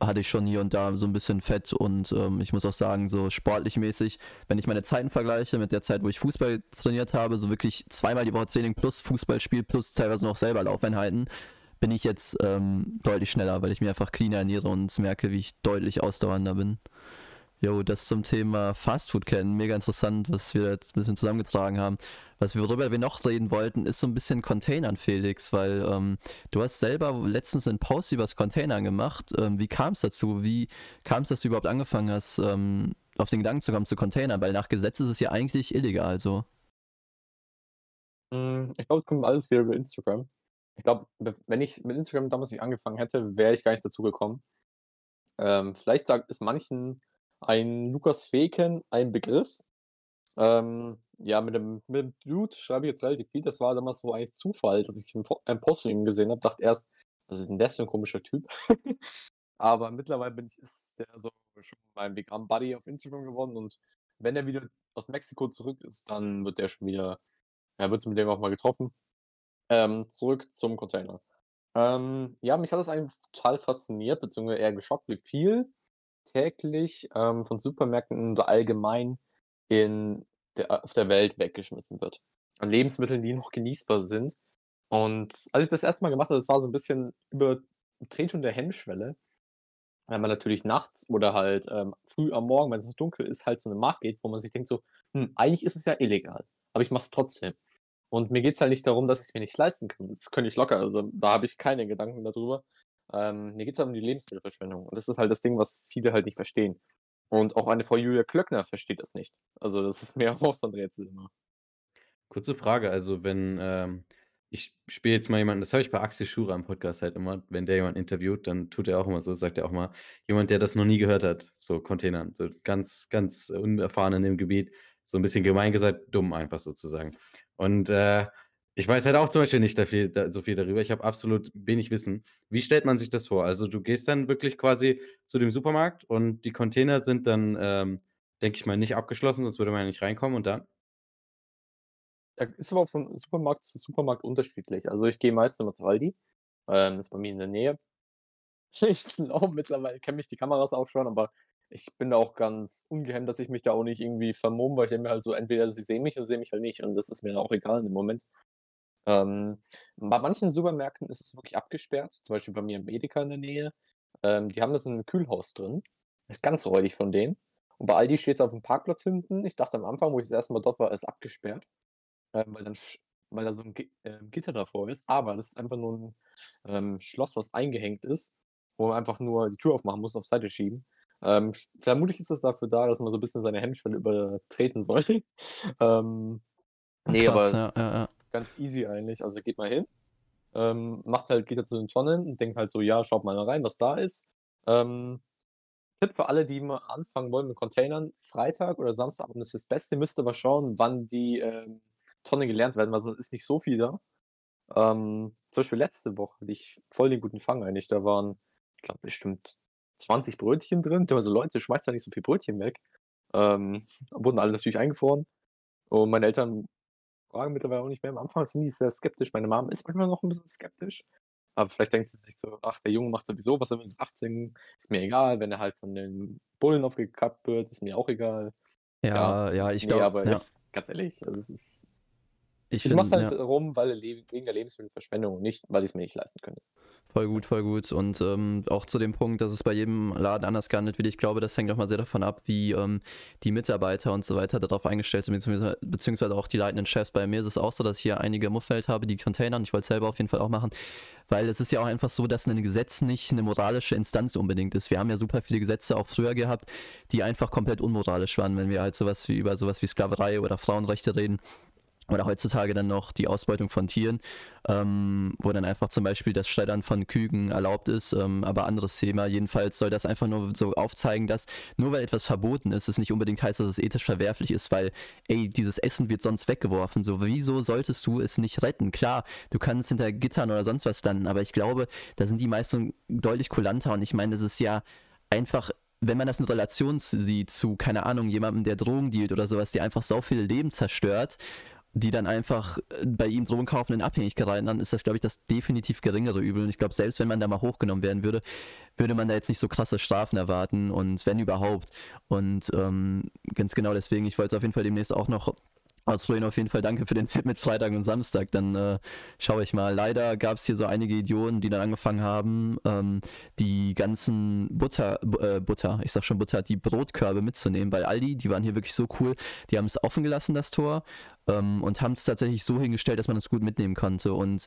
hatte ich schon hier und da so ein bisschen Fett und ähm, ich muss auch sagen, so sportlich mäßig, wenn ich meine Zeiten vergleiche mit der Zeit, wo ich Fußball trainiert habe, so wirklich zweimal die Woche Training plus Fußballspiel plus teilweise noch selber Laufeinheiten, bin ich jetzt ähm, deutlich schneller, weil ich mir einfach cleaner ernähre und merke, wie ich deutlich ausdauernder bin. Jo, das zum Thema Fastfood kennen. Mega interessant, was wir jetzt ein bisschen zusammengetragen haben. Was wir, worüber wir noch reden wollten, ist so ein bisschen Containern, Felix, weil ähm, du hast selber letztens einen Post über das Containern gemacht. Ähm, wie kam es dazu? Wie kam es, dass du überhaupt angefangen hast, ähm, auf den Gedanken zu kommen zu Containern? Weil nach Gesetz ist es ja eigentlich illegal, so. Hm, ich glaube, es kommt alles wieder über Instagram. Ich glaube, wenn ich mit Instagram damals nicht angefangen hätte, wäre ich gar nicht dazu gekommen. Ähm, vielleicht sagt ist manchen ein Lukas Feken ein Begriff. Ähm, ja, mit dem, mit dem Dude schreibe ich jetzt relativ viel. Das war damals so eigentlich Zufall, dass ich einen Post von ihm gesehen habe. Dachte erst, was ist denn das für ein komischer Typ? Aber mittlerweile bin ich, ist der so schon mein vegan Buddy auf Instagram geworden. Und wenn er wieder aus Mexiko zurück ist, dann wird der schon wieder, ja, wird mit dem auch mal getroffen. Ähm, zurück zum Container. Ähm, ja, mich hat das eigentlich total fasziniert, beziehungsweise eher geschockt, wie viel täglich ähm, von Supermärkten oder allgemein in der, auf der Welt weggeschmissen wird. An Lebensmitteln, die noch genießbar sind. Und als ich das erste Mal gemacht habe, das war so ein bisschen Übertretung der Hemmschwelle, weil man natürlich nachts oder halt ähm, früh am Morgen, wenn es noch dunkel ist, halt so eine Markt geht, wo man sich denkt so, hm, eigentlich ist es ja illegal, aber ich mache es trotzdem. Und mir geht es halt nicht darum, dass ich es mir nicht leisten kann. Das könnte ich locker, also da habe ich keine Gedanken darüber. Ähm, mir geht es halt um die Lebensmittelverschwendung. Und das ist halt das Ding, was viele halt nicht verstehen. Und auch eine Frau Julia Klöckner versteht das nicht. Also das ist mir auch so ein Rätsel immer. Kurze Frage, also wenn ähm, ich spiele jetzt mal jemanden, das habe ich bei Axel Schura im Podcast halt immer, wenn der jemand interviewt, dann tut er auch immer so, sagt er auch mal, jemand, der das noch nie gehört hat, so Containern, so ganz, ganz unerfahren in dem Gebiet, so ein bisschen gemein gesagt, dumm einfach sozusagen. Und äh, ich weiß halt auch zum Beispiel nicht viel, da, so viel darüber. Ich habe absolut wenig Wissen. Wie stellt man sich das vor? Also du gehst dann wirklich quasi zu dem Supermarkt und die Container sind dann, ähm, denke ich mal, nicht abgeschlossen, sonst würde man ja nicht reinkommen und dann? Ja, ist aber von Supermarkt zu Supermarkt unterschiedlich. Also ich gehe meistens immer zu Aldi. Ähm, ist bei mir in der Nähe. Ich glaube, mittlerweile kenne mich die Kameras auch schon, aber ich bin da auch ganz ungehemmt, dass ich mich da auch nicht irgendwie vermumme, weil ich denke mir halt so, entweder sie sehen mich oder sie sehen mich halt nicht. Und das ist mir dann auch egal in dem Moment. Ähm, bei manchen Supermärkten ist es wirklich abgesperrt, zum Beispiel bei mir im Edeka in der Nähe. Ähm, die haben das in einem Kühlhaus drin. ist ganz räudig von denen. Und bei Aldi steht es auf dem Parkplatz hinten. Ich dachte am Anfang, wo ich das erste Mal dort war, ist abgesperrt. Ähm, weil, dann, weil da so ein G äh, Gitter davor ist. Aber das ist einfach nur ein ähm, Schloss, was eingehängt ist, wo man einfach nur die Tür aufmachen muss, auf Seite schieben. Ähm, vermutlich ist es dafür da, dass man so ein bisschen seine Hemmschwelle übertreten soll. ähm, nee, Krass, aber es, ja, ja, ja ganz easy eigentlich. Also geht mal hin, ähm, macht halt, geht er zu den Tonnen und denkt halt so, ja, schaut mal rein, was da ist. Ähm, Tipp für alle, die mal anfangen wollen mit Containern, Freitag oder Samstag ist das Beste, müsst aber schauen, wann die ähm, Tonnen gelernt werden, weil sonst ist nicht so viel da. Ähm, zum Beispiel letzte Woche hatte ich voll den guten Fang eigentlich. Da waren, ich glaube, bestimmt 20 Brötchen drin. Also Leute, schmeißt da nicht so viel Brötchen weg. Ähm, wurden alle natürlich eingefroren. Und meine Eltern fragen mittlerweile auch nicht mehr. Am Anfang sind die sehr skeptisch. Meine Mom ist manchmal noch ein bisschen skeptisch. Aber vielleicht denkt sie sich so, ach, der Junge macht sowieso, was er will, ist 18, ist mir egal. Wenn er halt von den Bullen aufgekappt wird, ist mir auch egal. Ja, ja, ja ich nee, glaube. aber ja. ganz ehrlich, also es ist. Ich, ich mach's halt ja. rum, weil wegen der Lebensmittelverschwendung und nicht, weil ich es mir nicht leisten könnte. Voll gut, voll gut. Und ähm, auch zu dem Punkt, dass es bei jedem Laden anders gehandelt wird. Ich glaube, das hängt auch mal sehr davon ab, wie ähm, die Mitarbeiter und so weiter darauf eingestellt sind, beziehungsweise, beziehungsweise auch die leitenden Chefs. Bei mir ist es auch so, dass ich hier einige Muffeld habe, die Container, und ich wollte es selber auf jeden Fall auch machen, weil es ist ja auch einfach so, dass ein Gesetz nicht eine moralische Instanz unbedingt ist. Wir haben ja super viele Gesetze auch früher gehabt, die einfach komplett unmoralisch waren, wenn wir halt sowas wie über sowas wie Sklaverei oder Frauenrechte reden oder heutzutage dann noch die Ausbeutung von Tieren, ähm, wo dann einfach zum Beispiel das Schreddern von Küken erlaubt ist, ähm, aber anderes Thema. Jedenfalls soll das einfach nur so aufzeigen, dass nur weil etwas verboten ist, es nicht unbedingt heißt, dass es ethisch verwerflich ist, weil, ey, dieses Essen wird sonst weggeworfen. So, wieso solltest du es nicht retten? Klar, du kannst hinter Gittern oder sonst was landen, aber ich glaube, da sind die meisten deutlich kulanter und ich meine, das ist ja einfach wenn man das in Relation sieht zu, keine Ahnung, jemandem, der Drogen dealt oder sowas, der einfach so viele Leben zerstört die dann einfach äh, bei ihm Drogen kaufen in Abhängigkeit rein, dann ist das, glaube ich, das definitiv geringere Übel. Und ich glaube, selbst wenn man da mal hochgenommen werden würde, würde man da jetzt nicht so krasse Strafen erwarten und wenn überhaupt. Und ähm, ganz genau deswegen, ich wollte auf jeden Fall demnächst auch noch ausprobieren. Auf jeden Fall danke für den Tipp mit Freitag und Samstag. Dann äh, schaue ich mal. Leider gab es hier so einige Idioten, die dann angefangen haben, ähm, die ganzen Butter, äh, Butter, ich sag schon Butter, die Brotkörbe mitzunehmen, weil Aldi, die waren hier wirklich so cool, die haben es offen gelassen, das Tor, ähm, und haben es tatsächlich so hingestellt, dass man es gut mitnehmen konnte. Und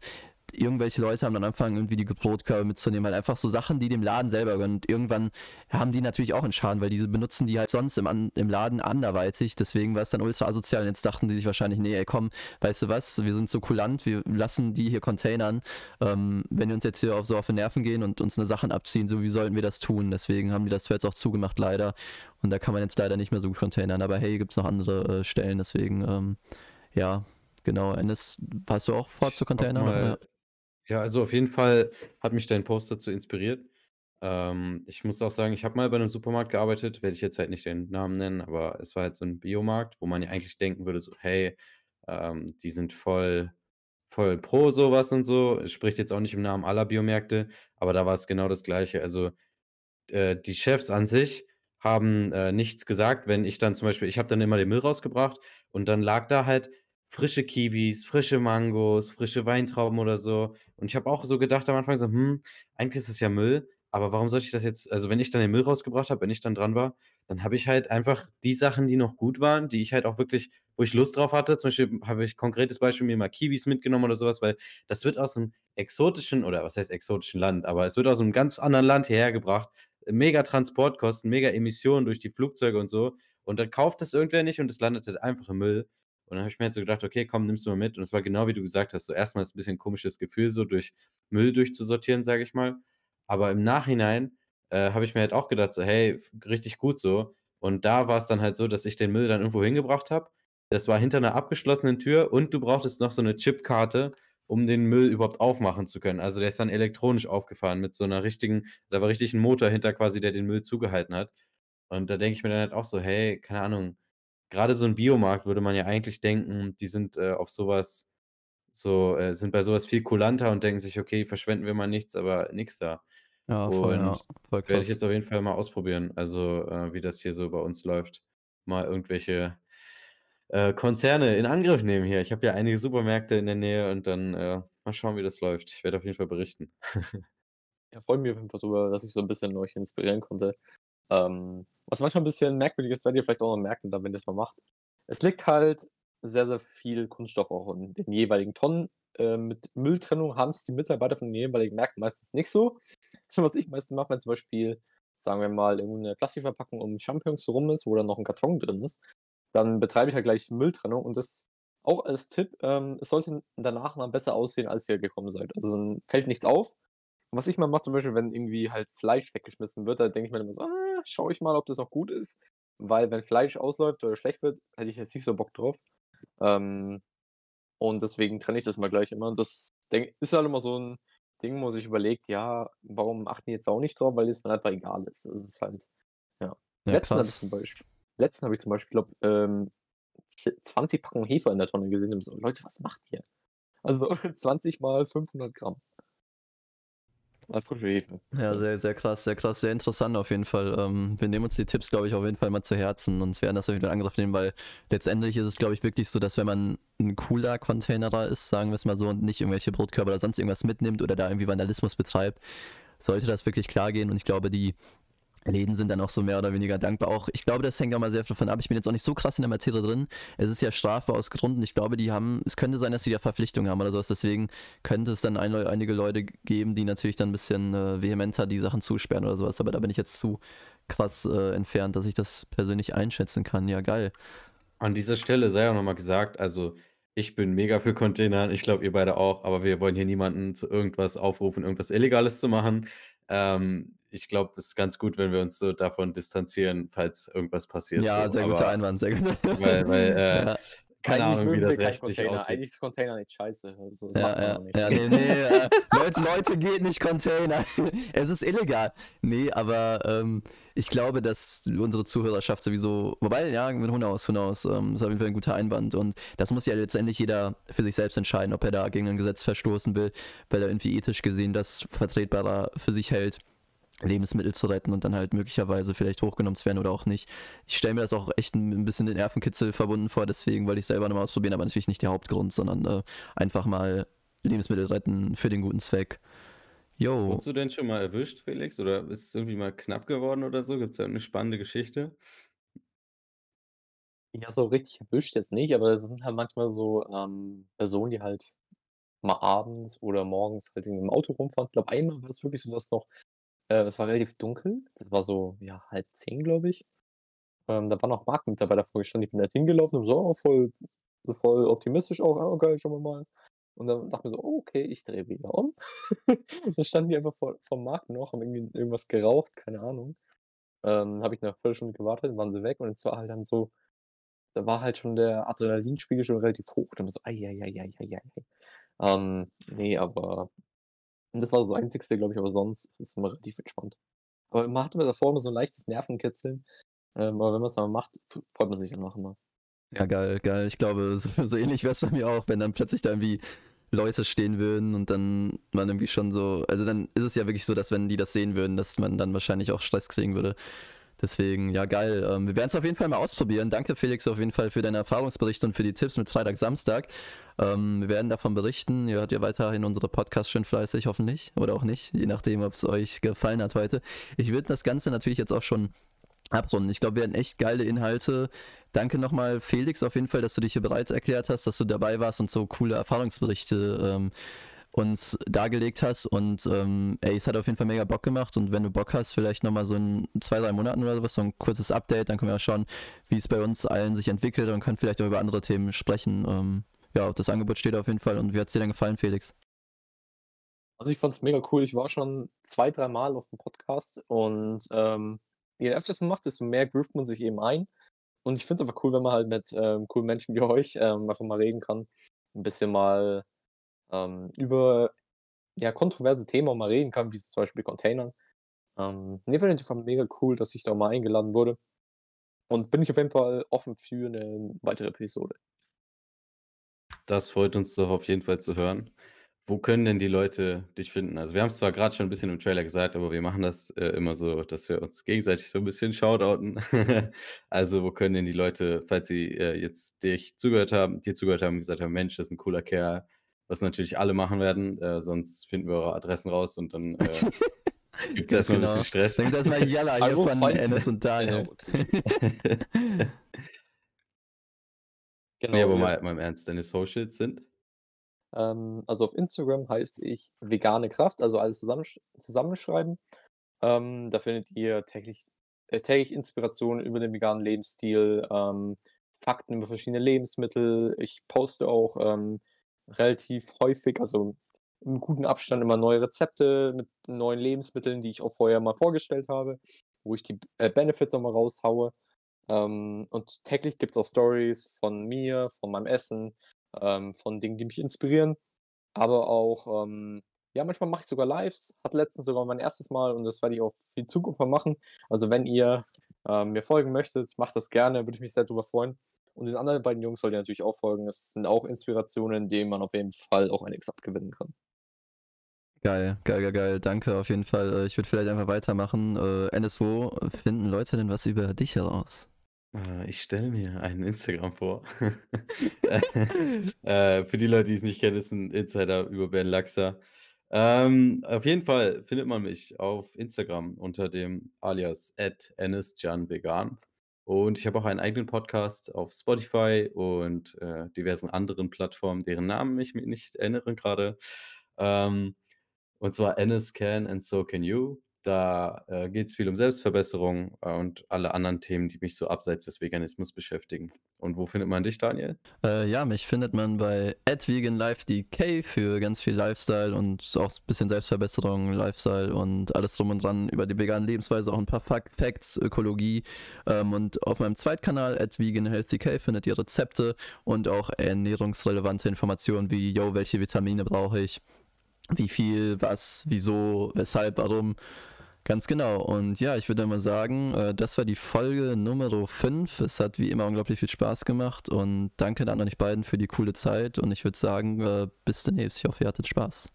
irgendwelche Leute haben dann angefangen, irgendwie die Brotkörbe mitzunehmen, halt einfach so Sachen, die dem Laden selber gönnen. Und irgendwann haben die natürlich auch einen Schaden, weil diese benutzen die halt sonst im, im Laden anderweitig. Deswegen war es dann ultra asozial. Und jetzt dachten die sich wahrscheinlich, nee, ey, komm, weißt du was, wir sind so kulant, wir lassen die hier containern. Ähm, wenn wir uns jetzt hier auf so auf die Nerven gehen und uns eine Sachen abziehen, so wie sollten wir das tun? Deswegen haben die das jetzt auch zugemacht, leider. Und da kann man jetzt leider nicht mehr so gut containern. Aber hey, gibt es noch andere äh, Stellen, deswegen, ähm, ja, genau. Ennis, hast du auch vor zu containern? Ja, also auf jeden Fall hat mich dein Post dazu inspiriert. Ähm, ich muss auch sagen, ich habe mal bei einem Supermarkt gearbeitet, werde ich jetzt halt nicht den Namen nennen, aber es war halt so ein Biomarkt, wo man ja eigentlich denken würde, so, hey, ähm, die sind voll, voll pro sowas und so. Es spricht jetzt auch nicht im Namen aller Biomärkte, aber da war es genau das Gleiche. Also äh, die Chefs an sich haben äh, nichts gesagt, wenn ich dann zum Beispiel, ich habe dann immer den Müll rausgebracht und dann lag da halt frische Kiwis, frische Mangos, frische Weintrauben oder so. Und ich habe auch so gedacht am Anfang so, hm, eigentlich ist das ja Müll, aber warum sollte ich das jetzt also, wenn ich dann den Müll rausgebracht habe, wenn ich dann dran war, dann habe ich halt einfach die Sachen, die noch gut waren, die ich halt auch wirklich wo ich Lust drauf hatte zum Beispiel habe ich konkretes Beispiel mir mal Kiwis mitgenommen oder sowas, weil das wird aus einem exotischen oder was heißt exotischen Land, aber es wird aus einem ganz anderen Land hierher gebracht. Mega Transportkosten, mega Emissionen durch die Flugzeuge und so. Und dann kauft das irgendwer nicht und es landet halt einfach im Müll. Und dann habe ich mir halt so gedacht, okay, komm, nimmst du mal mit. Und es war genau wie du gesagt hast, so erstmal ist ein bisschen ein komisches Gefühl, so durch Müll durchzusortieren, sage ich mal. Aber im Nachhinein äh, habe ich mir halt auch gedacht, so, hey, richtig gut so. Und da war es dann halt so, dass ich den Müll dann irgendwo hingebracht habe. Das war hinter einer abgeschlossenen Tür und du brauchtest noch so eine Chipkarte, um den Müll überhaupt aufmachen zu können. Also der ist dann elektronisch aufgefahren mit so einer richtigen, da war richtig ein Motor hinter quasi, der den Müll zugehalten hat. Und da denke ich mir dann halt auch so, hey, keine Ahnung, gerade so ein Biomarkt würde man ja eigentlich denken, die sind äh, auf sowas so, äh, sind bei sowas viel kulanter und denken sich, okay, verschwenden wir mal nichts, aber nix da. Ja, voll, ja, Und voll werde ich krass. jetzt auf jeden Fall mal ausprobieren, also äh, wie das hier so bei uns läuft. Mal irgendwelche äh, Konzerne in Angriff nehmen hier. Ich habe ja einige Supermärkte in der Nähe und dann äh, mal schauen, wie das läuft. Ich werde auf jeden Fall berichten. Ja, freut mich auf jeden Fall drüber, dass ich so ein bisschen euch inspirieren konnte. Ähm, was manchmal ein bisschen merkwürdig ist, werdet ihr vielleicht auch noch merken, wenn ihr das mal macht. Es liegt halt sehr, sehr viel Kunststoff auch in den jeweiligen Tonnen. Äh, mit Mülltrennung haben es die Mitarbeiter von den jeweiligen Märkten meistens nicht so. Was ich meistens mache, wenn zum Beispiel, sagen wir mal, irgendeine Plastikverpackung um Champignons rum ist, wo dann noch ein Karton drin ist, dann betreibe ich halt gleich Mülltrennung und das auch als Tipp, ähm, es sollte danach mal besser aussehen, als ihr gekommen seid. Also dann fällt nichts auf. Und was ich mal mache, zum Beispiel, wenn irgendwie halt Fleisch weggeschmissen wird, da denke ich mir immer so, ah, schaue ich mal, ob das noch gut ist. Weil wenn Fleisch ausläuft oder schlecht wird, hätte ich jetzt nicht so Bock drauf. Ähm, und deswegen trenne ich das mal gleich immer. Und das ist halt immer so ein Ding, wo man sich überlegt, ja, warum achten die jetzt auch nicht drauf, weil es dann einfach egal ist. Es ist halt, ja. Ja, Letzten habe ich zum Beispiel, letzten habe ich zum Beispiel, glaube ähm, 20 Packungen Hefe in der Tonne gesehen. Und so, Leute, was macht ihr? Also 20 mal 500 Gramm. Mal frische Hefe. Ja, sehr, sehr krass, sehr krass, sehr interessant auf jeden Fall. Ähm, wir nehmen uns die Tipps, glaube ich, auf jeden Fall mal zu Herzen und werden das Fall in Angriff nehmen, weil letztendlich ist es, glaube ich, wirklich so, dass wenn man ein cooler Containerer ist, sagen wir es mal so, und nicht irgendwelche Brotkörper oder sonst irgendwas mitnimmt oder da irgendwie Vandalismus betreibt, sollte das wirklich klar gehen und ich glaube, die Läden sind dann auch so mehr oder weniger dankbar. Auch ich glaube, das hängt auch mal sehr davon ab. Ich bin jetzt auch nicht so krass in der Materie drin. Es ist ja strafbar aus Gründen. Ich glaube, die haben, es könnte sein, dass sie da Verpflichtungen haben oder sowas. Deswegen könnte es dann ein, einige Leute geben, die natürlich dann ein bisschen äh, vehementer die Sachen zusperren oder sowas. Aber da bin ich jetzt zu krass äh, entfernt, dass ich das persönlich einschätzen kann. Ja, geil. An dieser Stelle sei auch nochmal gesagt, also ich bin mega für Container, ich glaube, ihr beide auch, aber wir wollen hier niemanden zu irgendwas aufrufen, irgendwas Illegales zu machen. Ähm, ich glaube, es ist ganz gut, wenn wir uns so davon distanzieren, falls irgendwas passiert. Ja, so. sehr guter aber, Einwand, sehr gut. Weil, weil äh, ja. keine Eigentlich Ahnung, wie das rechtlich Container. aussieht. Eigentlich ist Container nicht scheiße. Also, das macht Ja, man ja, auch nicht. ja, nee, nee, äh, Leute, Leute, geht nicht Container. es ist illegal. Nee, aber ähm, ich glaube, dass unsere Zuhörerschaft sowieso, wobei, ja, knows, who knows, ähm, ist auf jeden Fall ein guter Einwand und das muss ja letztendlich jeder für sich selbst entscheiden, ob er da gegen ein Gesetz verstoßen will, weil er irgendwie ethisch gesehen das vertretbarer für sich hält. Lebensmittel zu retten und dann halt möglicherweise vielleicht hochgenommen zu werden oder auch nicht. Ich stelle mir das auch echt ein, ein bisschen den Nervenkitzel verbunden vor, deswegen wollte ich selber nochmal ausprobieren, aber natürlich nicht der Hauptgrund, sondern äh, einfach mal Lebensmittel retten für den guten Zweck. Jo. Wurdest du denn schon mal erwischt, Felix? Oder ist es irgendwie mal knapp geworden oder so? Gibt es da eine spannende Geschichte? Ja, so richtig erwischt jetzt nicht, aber es sind halt manchmal so, ähm, Personen, die halt mal abends oder morgens halt in 'nem Auto rumfahren. Ich glaube, einmal war es wirklich so, dass noch äh, es war relativ dunkel. Das war so, ja, halb zehn, glaube ich. Ähm, da war noch Marktmitarbeiter vor mir gestanden. Ich bin halt hingelaufen und so, oh, voll voll optimistisch auch: „Ah, geil, schauen wir mal.“ Und dann dachte ich mir so: „Oh, okay, ich drehe wieder um.“ Dann standen die einfach vor vorm Markt noch, haben irgendwie irgendwas geraucht, keine Ahnung. Ähm, habe ich 'ne Viertelstunde gewartet, waren sie weg und es war halt dann so da war halt schon der Adrenalinspiegel schon relativ hoch. Dann so: „Ei, ei, ei, ei, ei, ei.“ Ähm, ne, aber das war so das Einzigste, glaube ich, aber sonst ist es immer relativ entspannt. Aber man hat immer davor immer so 'n leichtes Nervenkitzeln, ähm, aber wenn man's mal macht, freut man sich danach immer. Ja, geil, geil. Ich glaube, so, so ähnlich wäre es bei mir auch, wenn dann plötzlich da irgendwie Leute stehen würden und dann man irgendwie schon so, also dann ist es ja wirklich so, dass wenn die das sehen würden, dass man dann wahrscheinlich auch Stress kriegen würde. Deswegen, ja, geil. Ähm, wir werden es auf jeden Fall mal ausprobieren. Danke, Felix, auf jeden Fall für deine Erfahrungsberichte und für die Tipps mit Freitag, Samstag. Ähm, wir werden davon berichten. Ihr hört ja weiterhin unsere Podcasts schön fleißig, hoffentlich. Oder auch nicht, je nachdem, ob es euch gefallen hat heute. Ich würde das Ganze natürlich jetzt auch schon abrunden. Ich glaube, wir hatten echt geile Inhalte. Danke nochmal, Felix, auf jeden Fall, dass du dich hier bereit erklärt hast, dass du dabei warst und so coole Erfahrungsberichte ähm, uns dargelegt hast. Und ähm, ey, es hat auf jeden Fall mega Bock gemacht. Und wenn du Bock hast, vielleicht nochmal so in zwei, drei Monaten oder sowas, so ein kurzes Update, dann können wir auch schauen, wie es bei uns allen sich entwickelt und können vielleicht auch über andere Themen sprechen. Ähm, ja, das Angebot steht auf jeden Fall. Und wie hat es dir denn gefallen, Felix? Also, ich fand's mega cool. Ich war schon zwei, drei Mal auf dem Podcast und, ähm, je öfters man macht, desto mehr groovt man sich eben ein. Und ich finde es einfach cool, wenn man halt mit, ähm, coolen Menschen wie euch, ähm, einfach mal reden kann. Ein bisschen mal, ähm, über, ja, kontroverse Themen mal reden kann, wie zum Beispiel Containern. Ähm, ne, fand ich mega cool, dass ich da mal eingeladen wurde. Und bin ich auf jeden Fall offen für eine weitere Episode. Das freut uns doch auf jeden Fall zu hören. Wo können denn die Leute dich finden? Also, wir haben's zwar grad schon 'n bisschen im Trailer gesagt, aber wir machen das, äh, immer so, dass wir uns gegenseitig so 'n bisschen shoutouten. Also, wo können denn die Leute, falls sie, äh, jetzt dich zugehört haben dir zugehört haben gesagt haben: „Mensch, das ist 'n cooler Kerl“, was natürlich alle machen werden, äh, sonst finden wir eure Adressen raus und dann, äh, gibt's Ganz erst mal 'n genau. bisschen Stress. Dann gibt's erst mal Jalla hier von. Enes und Daniel. Genau, aber wir mal mal im Ernst, deine Socials sind? Ähm, also, auf Instagram heiße ich vegane Kraft, also alles zusammensch zusammenschreiben. Ähm, da findet ihr täglich äh, täglich Inspirationen über den veganen Lebensstil, ähm, Fakten über verschiedene Lebensmittel. Ich poste auch, ähm, relativ häufig, also im guten Abstand immer neue Rezepte mit neuen Lebensmitteln, die ich auch vorher mal vorgestellt habe, wo ich die äh, Benefits auch mal raushaue. Ähm, und täglich gibt's auch Stories von mir, von meinem Essen, ähm, von Dingen, die mich inspirieren. Aber auch, ähm ja, manchmal mache ich sogar Lives. Hatte letztens sogar mein erstes Mal und das werde ich auch für die Zukunft mal machen. Also, wenn ihr, ähm, mir folgen möchtet, macht das gerne, würde ich mich sehr drüber freuen. Und den anderen beiden Jungs sollt ihr natürlich auch folgen. Das sind auch Inspirationen, denen man auf jeden Fall auch einiges abgewinnen kann. Geil, geil, geil, geil. Danke auf jeden Fall. Äh, ich würde vielleicht einfach weitermachen. Äh, Enes, wo finden Leute denn was über dich heraus? Äh, ich stelle mir einen Instagram vor. Äh, für die Leute, die's nicht kennen, ist 'n Insider über Ben Laxer. Ähm, auf jeden Fall findet man mich auf Instagram unter dem Alias @enescanvegan. Und ich habe auch einen eigenen Podcast auf Spotify und, äh, diversen anderen Plattformen, deren Namen ich mich nicht erinnere grade. Ähm, und zwar Enes Can and So Can You. Da, äh, geht's viel um Selbstverbesserung, äh, und alle anderen Themen, die mich so abseits des Veganismus beschäftigen. Und wo findet man dich, Daniel? Äh, ja, mich findet man bei @veganlifedk für ganz viel Lifestyle und auch s bisschen Selbstverbesserung, Lifestyle und alles drum und dran über die vegane Lebensweise, auch 'n paar Facts, Ökologie. Ähm, und auf meinem Zweitkanal @veganhealthyk findet ihr Rezepte und auch ernährungsrelevante Informationen wie: „Yo, welche Vitamine brauche ich? Wie viel, was, wieso, weshalb, warum?“ Ganz genau. Und ja, ich würde mal sagen, äh, das war die Folge Numero 5. Es hat wie immer unglaublich viel Spaß gemacht und danke dann an euch beiden für die coole Zeit und ich würde sagen, äh, bis demnächst. Ich hoffe, ihr hattet Spaß.